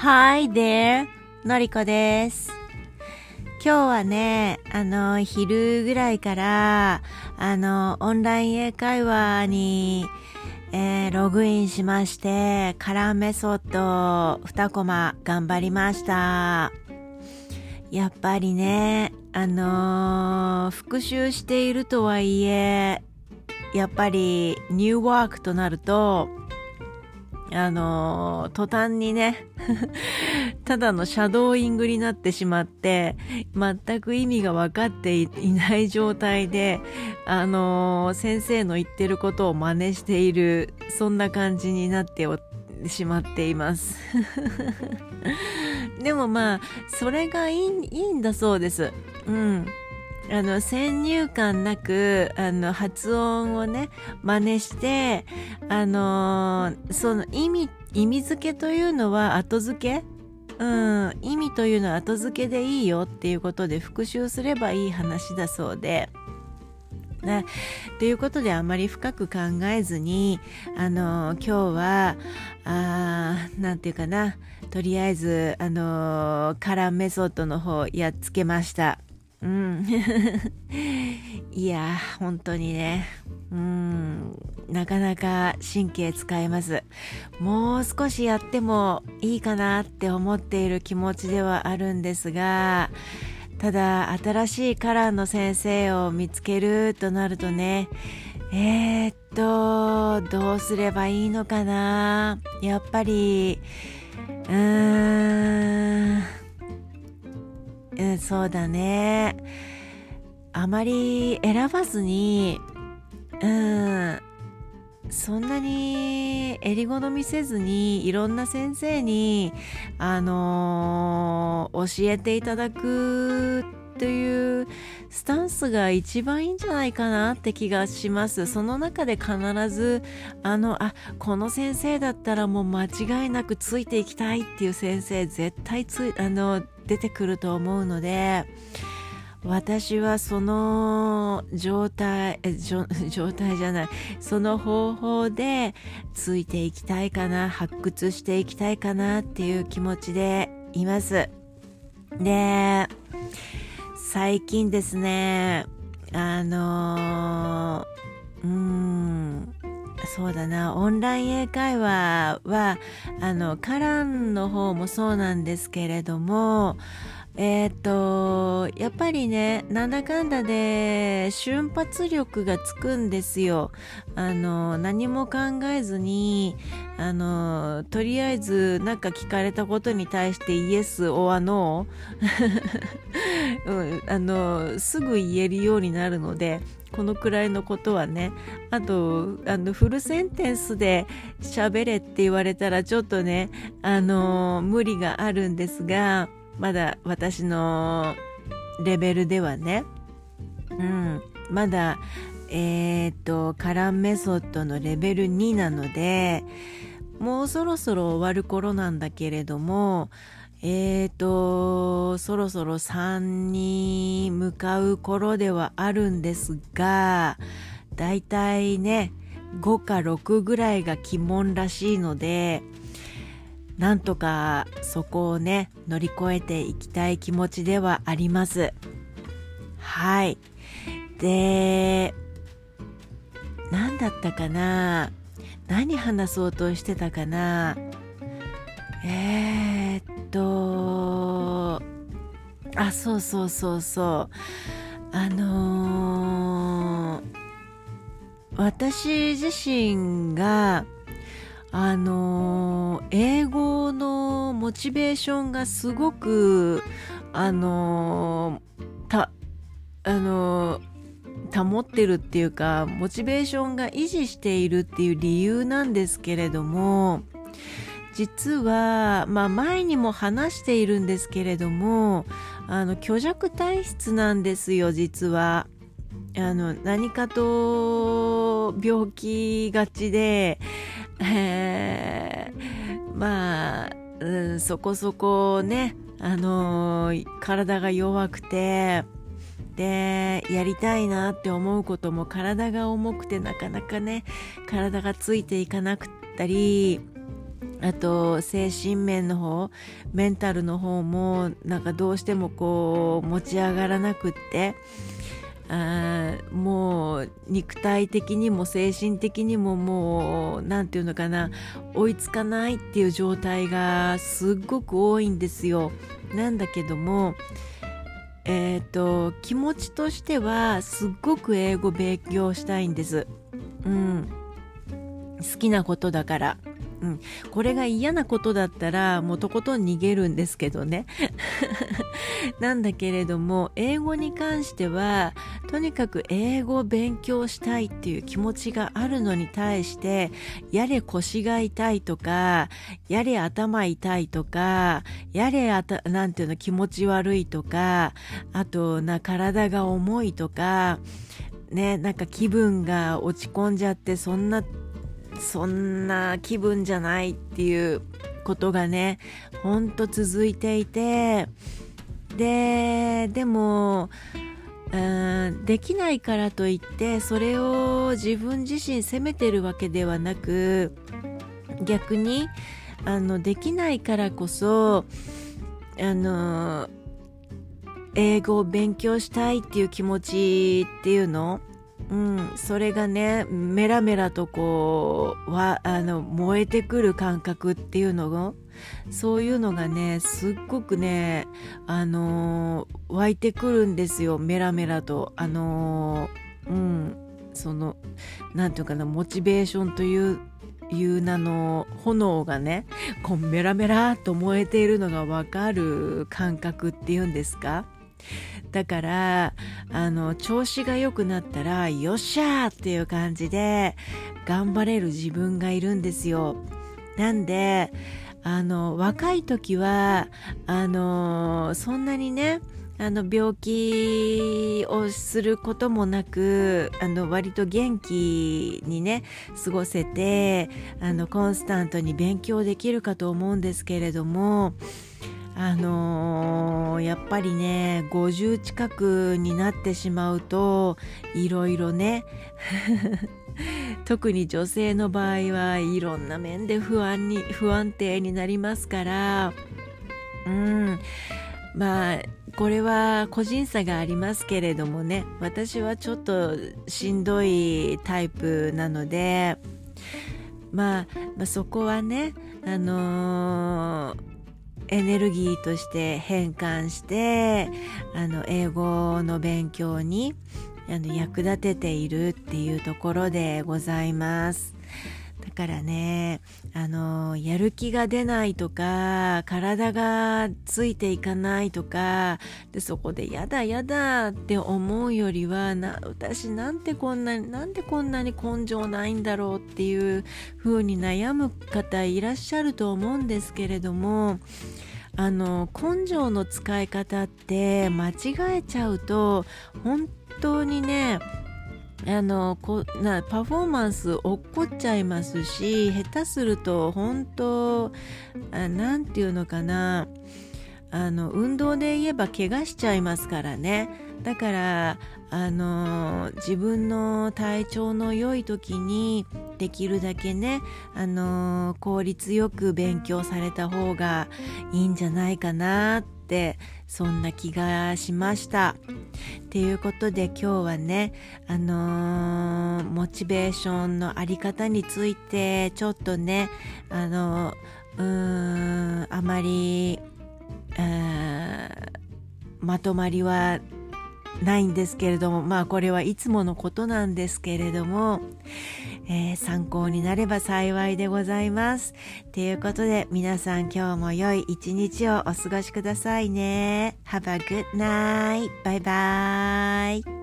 Hi there! のりこです。今日はね、あの、昼ぐらいから、あの、オンライン英会話に、えーログインしまして、カラーメソッド2コマ頑張りました。やっぱりね、あのー復習しているとはいえ、やっぱりニューワークとなると、あのー途端にね、ただのシャドーイングになってしまって、全く意味が分かっていない状態で、あのー先生の言ってることを真似している、そんな感じになってしまっています。でもまあ、それがいいいいんだそうです。うん。あの、先入観なく、あの、発音をね、真似して、あのーその意味、意味付けというのは後付け？うん、意味というのは後付けでいいよっていうことで復習すればいい話だそうで。ね、ということであまり深く考えずに、あの今日は、あなんていうかな、とりあえず、あのカラーメソッドの方やっつけました。うん。いや、本当にね、うん、なかなか神経使えます。もう少しやってもいいかなって思っている気持ちではあるんですが、ただ新しいカラーの先生を見つけるとなるとね、えー、っと、どうすればいいのかなやっぱり、うーん、うん、そうだね。あまり選ばずに、うん、そんなに襟好みせずにいろんな先生に、あのー教えていただくというスタンスが一番いいんじゃないかなって気がします。その中で必ず、あの、あ、この先生だったらもう間違いなくついていきたいっていう先生絶対つい、あの、出てくると思うので、私はその状態、状態じゃない、その方法でついていきたいかな、発掘していきたいかなっていう気持ちでいます。で、最近ですね、あのーうーん、そうだな、オンライン英会話は、あの、カランの方もそうなんですけれども、えっ、と、やっぱりね、なんだかんだで瞬発力がつくんですよ。あの、何も考えずに、あの、とりあえずなんか聞かれたことに対してイエス、オアノー、うん、あの、すぐ言えるようになるので、このくらいのことはね、あと、あの、フルセンテンスで喋れって言われたらちょっとね、あの、無理があるんですが、まだ私のレベルではね、うん、まだ、えっ、と、カランメソッドのレベル2なので、もうそろそろ終わる頃なんだけれども、えーと、そろそろ3に向かう頃ではあるんですが、だいたいね、5か6ぐらいが鬼門らしいので、なんとかそこをね、乗り越えていきたい気持ちではあります。はい。で、何だったかな？何話そうとしてたかな？えー、っと、あ、そうそうそうそう。あのー私自身が、あの英語のモチベーションがすごく、あのた、あの保ってるっていうか、モチベーションが維持しているっていう理由なんですけれども、実は、まあ前にも話しているんですけれども、あの、虚弱体質なんですよ、実は。あの、何かと病気がちで、えーまあ、うん、そこそこね、あの体が弱くて、で、やりたいなって思うことも体が重くてなかなかね、体がついていかなくったり、あと精神面の方メンタルの方もなんかどうしてもこう持ち上がらなくってあもう肉体的にも精神的にももう何て言うのかな追いつかないっていう状態がすっごく多いんですよ。なんだけどもえっ、ー、と気持ちとしてはすっごく英語勉強したいんです。うん、好きなことだから。うん、これが嫌なことだったらもうとことん逃げるんですけどね。なんだけれども英語に関してはとにかく英語を勉強したいっていう気持ちがあるのに対してやれ腰が痛いとかやれ頭痛いとかやれあたなんていうの気持ち悪いとかあとな体が重いとかねなんか気分が落ち込んじゃってそんなそんな気分じゃないっていうことがねほんと続いていてででもうんできないからといってそれを自分自身責めてるわけではなく逆にあのできないからこそあの英語を勉強したいっていう気持ちっていうのうん、それがねメラメラとこうはあの燃えてくる感覚っていうのをそういうのがねすっごくねあのー、湧いてくるんですよメラメラと。あのー、うんその何て言うかなモチベーションといういう名の炎がねこうメラメラと燃えているのがわかる感覚っていうんですか？だからあの調子が良くなったらよっしゃーっていう感じで頑張れる自分がいるんですよ。なんであの若い時はあのそんなにねあの病気をすることもなくあの割と元気にね過ごせてあのコンスタントに勉強できるかと思うんですけれどもあのー、やっぱりね50近くになってしまうといろいろね 特に女性の場合はいろんな面で不安に不安定になりますからうん。まあこれは個人差がありますけれどもね私はちょっとしんどいタイプなので、まあ、まあそこはねあのーエネルギーとして変換してあの英語の勉強にあの役立てているっていうところでございます。だからね、あの、やる気が出ないとか、体がついていかないとか、で、そこでやだやだって思うよりは、な、私なんてこんなに、なんでこんなに根性ないんだろうっていう風に悩む方いらっしゃると思うんですけれども、あの根性の使い方って間違えちゃうと本当にねあのこなパフォーマンス落っこっちゃいますし下手すると本当何て言うのかな。あの運動で言えば怪我しちゃいますからね。だからあの自分の体調の良い時にできるだけねあの効率よく勉強された方がいいんじゃないかなってそんな気がしました。ということで今日はねあのー、モチベーションのあり方についてちょっとねあのうーんあまりまとまりはないんですけれどもまあこれはいつものことなんですけれども、えー、参考になれば幸いでございます。ということで皆さん今日も良い一日をお過ごしくださいね。Have a good night. バイバイ。